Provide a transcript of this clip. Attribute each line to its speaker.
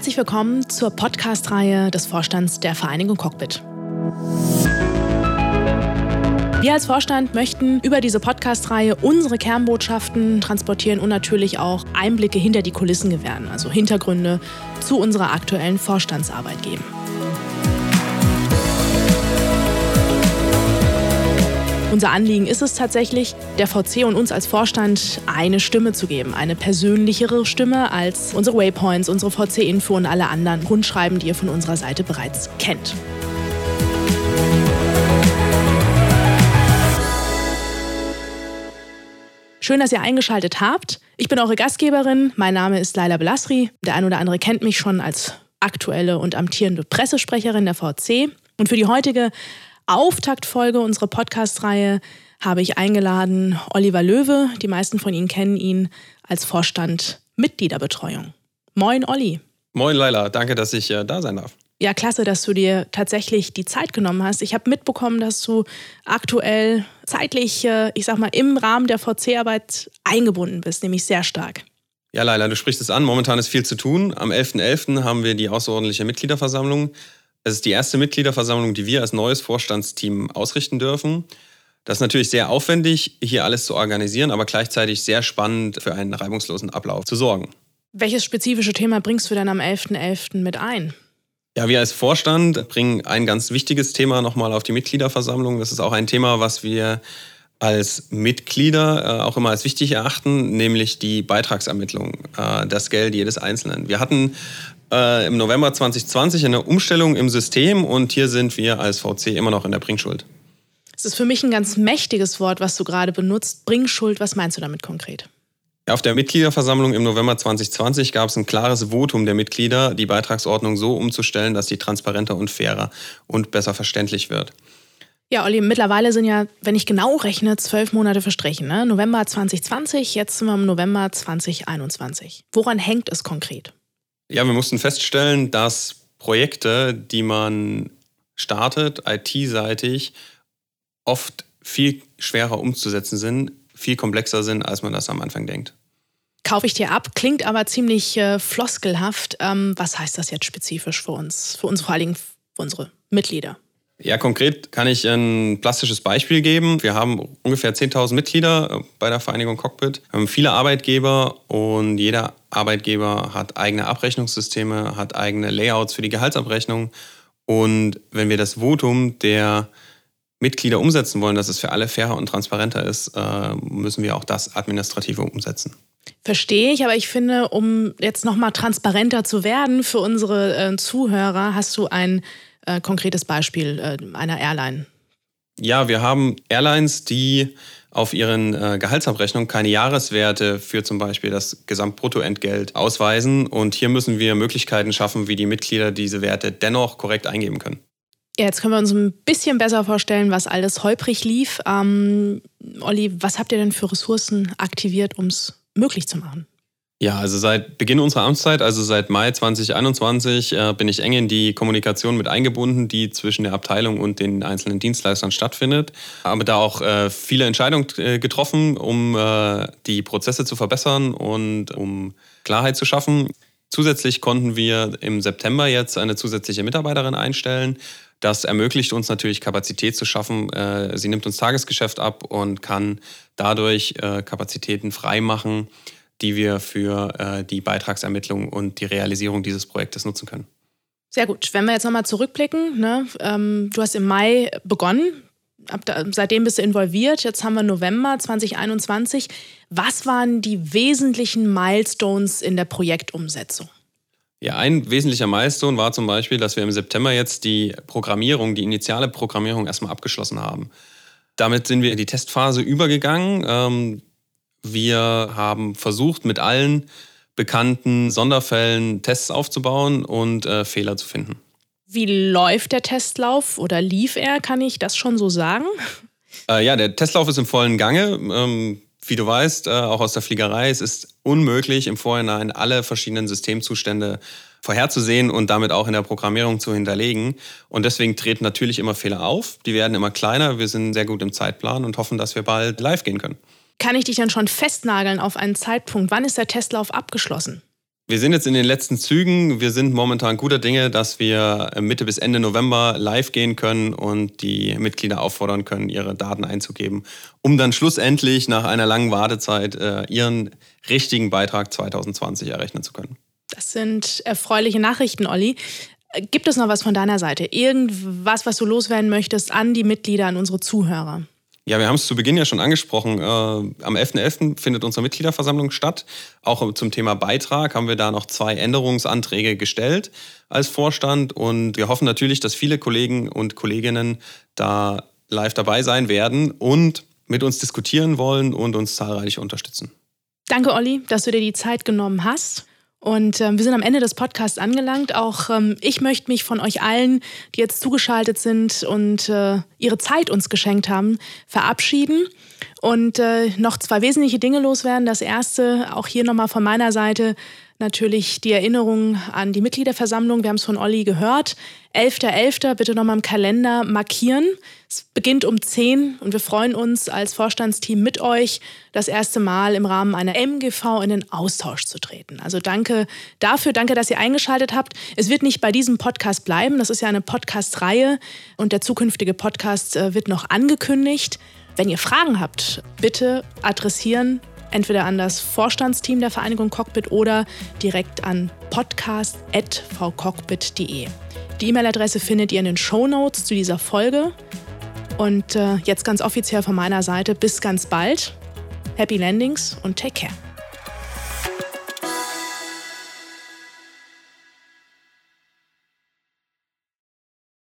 Speaker 1: Herzlich willkommen zur Podcast-Reihe des Vorstands der Vereinigung Cockpit. Wir als Vorstand möchten über diese Podcast-Reihe unsere Kernbotschaften transportieren und natürlich auch Einblicke hinter die Kulissen gewähren, also Hintergründe zu unserer aktuellen Vorstandsarbeit geben. Unser Anliegen ist es tatsächlich, der VC und uns als Vorstand eine Stimme zu geben, eine persönlichere Stimme als unsere Waypoints, unsere VC-Info und alle anderen Rundschreiben, die ihr von unserer Seite bereits kennt. Schön, dass ihr eingeschaltet habt. Ich bin eure Gastgeberin. Mein Name ist Laila Belasri. Der ein oder andere kennt mich schon als aktuelle und amtierende Pressesprecherin der VC. Und für die heutige Auftaktfolge unserer Podcast-Reihe habe ich eingeladen Oliver Löwe. Die meisten von Ihnen kennen ihn als Vorstand Mitgliederbetreuung. Moin, Olli.
Speaker 2: Moin, Laila. Danke, dass ich äh, da sein darf.
Speaker 1: Ja, klasse, dass du dir tatsächlich die Zeit genommen hast. Ich habe mitbekommen, dass du aktuell zeitlich, äh, ich sag mal, im Rahmen der VC-Arbeit eingebunden bist, nämlich sehr stark.
Speaker 2: Ja, Laila, du sprichst es an. Momentan ist viel zu tun. Am 11.11. .11. haben wir die außerordentliche Mitgliederversammlung. Es ist die erste Mitgliederversammlung, die wir als neues Vorstandsteam ausrichten dürfen. Das ist natürlich sehr aufwendig, hier alles zu organisieren, aber gleichzeitig sehr spannend für einen reibungslosen Ablauf zu sorgen.
Speaker 1: Welches spezifische Thema bringst du dann am 11.11. .11. mit ein?
Speaker 2: Ja, wir als Vorstand bringen ein ganz wichtiges Thema nochmal auf die Mitgliederversammlung. Das ist auch ein Thema, was wir als Mitglieder äh, auch immer als wichtig erachten, nämlich die Beitragsermittlung, äh, das Geld jedes Einzelnen. Wir hatten äh, im November 2020 eine Umstellung im System und hier sind wir als VC immer noch in der Bringschuld.
Speaker 1: Das ist für mich ein ganz mächtiges Wort, was du gerade benutzt. Bringschuld, was meinst du damit konkret?
Speaker 2: Auf der Mitgliederversammlung im November 2020 gab es ein klares Votum der Mitglieder, die Beitragsordnung so umzustellen, dass sie transparenter und fairer und besser verständlich wird.
Speaker 1: Ja, Olli, mittlerweile sind ja, wenn ich genau rechne, zwölf Monate verstrichen. Ne? November 2020, jetzt sind wir im November 2021. Woran hängt es konkret?
Speaker 2: Ja, wir mussten feststellen, dass Projekte, die man startet, IT-seitig, oft viel schwerer umzusetzen sind, viel komplexer sind, als man das am Anfang denkt.
Speaker 1: Kaufe ich dir ab, klingt aber ziemlich äh, floskelhaft. Ähm, was heißt das jetzt spezifisch für uns, für uns vor allen Dingen für unsere Mitglieder?
Speaker 2: Ja, konkret kann ich ein plastisches Beispiel geben. Wir haben ungefähr 10.000 Mitglieder äh, bei der Vereinigung Cockpit, wir haben viele Arbeitgeber und jeder Arbeitgeber hat eigene Abrechnungssysteme, hat eigene Layouts für die Gehaltsabrechnung. Und wenn wir das Votum der Mitglieder umsetzen wollen, dass es für alle fairer und transparenter ist, äh, müssen wir auch das Administrative umsetzen.
Speaker 1: Verstehe ich, aber ich finde, um jetzt nochmal transparenter zu werden für unsere äh, Zuhörer, hast du ein äh, konkretes Beispiel äh, einer Airline?
Speaker 2: Ja, wir haben Airlines, die auf ihren äh, Gehaltsabrechnungen keine Jahreswerte für zum Beispiel das Gesamtbruttoentgelt ausweisen. Und hier müssen wir Möglichkeiten schaffen, wie die Mitglieder diese Werte dennoch korrekt eingeben können.
Speaker 1: Ja, jetzt können wir uns ein bisschen besser vorstellen, was alles holprig lief. Ähm, Olli, was habt ihr denn für Ressourcen aktiviert, um es möglich zu machen?
Speaker 2: Ja, also seit Beginn unserer Amtszeit, also seit Mai 2021, äh, bin ich eng in die Kommunikation mit eingebunden, die zwischen der Abteilung und den einzelnen Dienstleistern stattfindet. Habe da auch äh, viele Entscheidungen äh, getroffen, um die Prozesse zu verbessern und um Klarheit zu schaffen. Zusätzlich konnten wir im September jetzt eine zusätzliche Mitarbeiterin einstellen. Das ermöglicht uns natürlich Kapazität zu schaffen. Sie nimmt uns Tagesgeschäft ab und kann dadurch Kapazitäten freimachen die wir für äh, die Beitragsermittlung und die Realisierung dieses Projektes nutzen können.
Speaker 1: Sehr gut. Wenn wir jetzt nochmal zurückblicken, ne? ähm, du hast im Mai begonnen, da, seitdem bist du involviert, jetzt haben wir November 2021. Was waren die wesentlichen Milestones in der Projektumsetzung?
Speaker 2: Ja, ein wesentlicher Milestone war zum Beispiel, dass wir im September jetzt die Programmierung, die initiale Programmierung erstmal abgeschlossen haben. Damit sind wir in die Testphase übergegangen. Ähm, wir haben versucht, mit allen bekannten Sonderfällen Tests aufzubauen und äh, Fehler zu finden.
Speaker 1: Wie läuft der Testlauf oder lief er? Kann ich das schon so sagen?
Speaker 2: Äh, ja, der Testlauf ist im vollen Gange. Ähm, wie du weißt, äh, auch aus der Fliegerei, es ist unmöglich, im Vorhinein alle verschiedenen Systemzustände vorherzusehen und damit auch in der Programmierung zu hinterlegen. Und deswegen treten natürlich immer Fehler auf. Die werden immer kleiner. Wir sind sehr gut im Zeitplan und hoffen, dass wir bald live gehen können
Speaker 1: kann ich dich dann schon festnageln auf einen Zeitpunkt? Wann ist der Testlauf abgeschlossen?
Speaker 2: Wir sind jetzt in den letzten Zügen. Wir sind momentan guter Dinge, dass wir Mitte bis Ende November live gehen können und die Mitglieder auffordern können, ihre Daten einzugeben, um dann schlussendlich nach einer langen Wartezeit äh, ihren richtigen Beitrag 2020 errechnen zu können.
Speaker 1: Das sind erfreuliche Nachrichten, Olli. Gibt es noch was von deiner Seite? Irgendwas, was du loswerden möchtest an die Mitglieder, an unsere Zuhörer?
Speaker 2: Ja, wir haben es zu Beginn ja schon angesprochen. Äh, am 11.11. .11. findet unsere Mitgliederversammlung statt. Auch zum Thema Beitrag haben wir da noch zwei Änderungsanträge gestellt als Vorstand. Und wir hoffen natürlich, dass viele Kollegen und Kolleginnen da live dabei sein werden und mit uns diskutieren wollen und uns zahlreich unterstützen.
Speaker 1: Danke, Olli, dass du dir die Zeit genommen hast. Und ähm, wir sind am Ende des Podcasts angelangt. Auch ähm, ich möchte mich von euch allen, die jetzt zugeschaltet sind und äh, ihre Zeit uns geschenkt haben, verabschieden und äh, noch zwei wesentliche Dinge loswerden. Das erste, auch hier nochmal von meiner Seite, natürlich die Erinnerung an die Mitgliederversammlung. Wir haben es von Olli gehört. 11.11. .11. bitte nochmal im Kalender markieren. Es beginnt um 10 und wir freuen uns als Vorstandsteam mit euch, das erste Mal im Rahmen einer MGV in den Austausch zu treten. Also danke dafür, danke, dass ihr eingeschaltet habt. Es wird nicht bei diesem Podcast bleiben. Das ist ja eine Podcast-Reihe und der zukünftige Podcast äh, wird noch angekündigt. Wenn ihr Fragen habt, bitte adressieren entweder an das Vorstandsteam der Vereinigung Cockpit oder direkt an podcast.vcockpit.de. Die E-Mail-Adresse findet ihr in den Show Notes zu dieser Folge. Und äh, jetzt ganz offiziell von meiner Seite, bis ganz bald. Happy Landings und take care.